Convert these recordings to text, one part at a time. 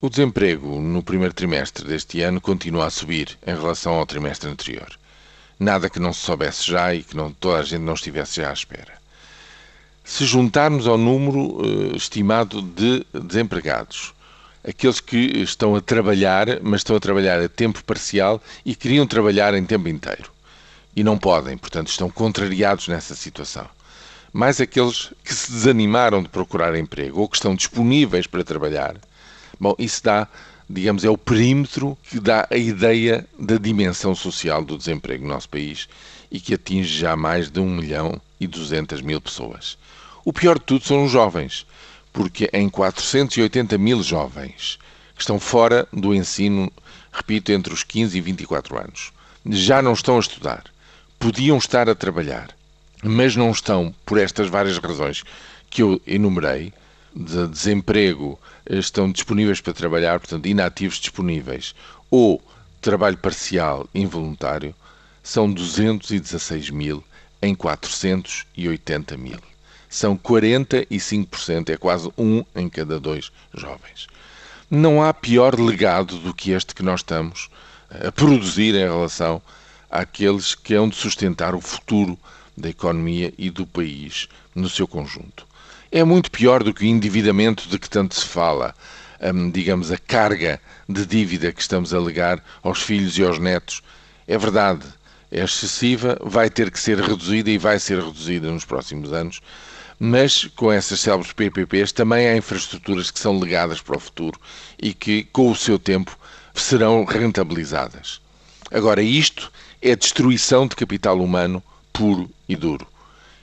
O desemprego no primeiro trimestre deste ano continua a subir em relação ao trimestre anterior. Nada que não se soubesse já e que não, toda a gente não estivesse já à espera. Se juntarmos ao número eh, estimado de desempregados, aqueles que estão a trabalhar, mas estão a trabalhar a tempo parcial e queriam trabalhar em tempo inteiro e não podem, portanto, estão contrariados nessa situação. Mais aqueles que se desanimaram de procurar emprego ou que estão disponíveis para trabalhar Bom, isso dá, digamos, é o perímetro que dá a ideia da dimensão social do desemprego no nosso país e que atinge já mais de 1 milhão e 200 mil pessoas. O pior de tudo são os jovens, porque em 480 mil jovens que estão fora do ensino, repito, entre os 15 e 24 anos, já não estão a estudar, podiam estar a trabalhar, mas não estão por estas várias razões que eu enumerei, de desemprego estão disponíveis para trabalhar, portanto, inativos disponíveis, ou trabalho parcial involuntário, são 216 mil em 480 mil. São 45%, é quase um em cada dois jovens. Não há pior legado do que este que nós estamos a produzir em relação àqueles que hão de sustentar o futuro da economia e do país no seu conjunto é muito pior do que o endividamento de que tanto se fala, hum, digamos, a carga de dívida que estamos a legar aos filhos e aos netos. É verdade, é excessiva, vai ter que ser reduzida e vai ser reduzida nos próximos anos, mas com essas célebres PPPs também há infraestruturas que são legadas para o futuro e que, com o seu tempo, serão rentabilizadas. Agora, isto é destruição de capital humano puro e duro.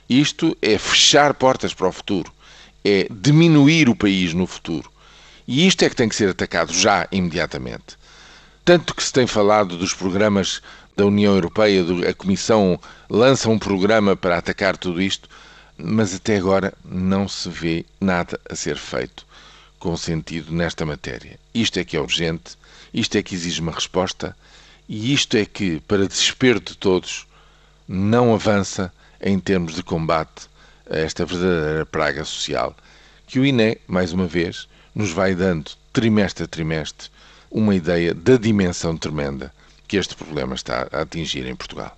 Isto é fechar portas para o futuro é diminuir o país no futuro. E isto é que tem que ser atacado já, imediatamente. Tanto que se tem falado dos programas da União Europeia, a Comissão lança um programa para atacar tudo isto, mas até agora não se vê nada a ser feito com sentido nesta matéria. Isto é que é urgente, isto é que exige uma resposta e isto é que, para desespero de todos, não avança em termos de combate a esta verdadeira praga social que o INE, mais uma vez, nos vai dando trimestre a trimestre uma ideia da dimensão tremenda que este problema está a atingir em Portugal.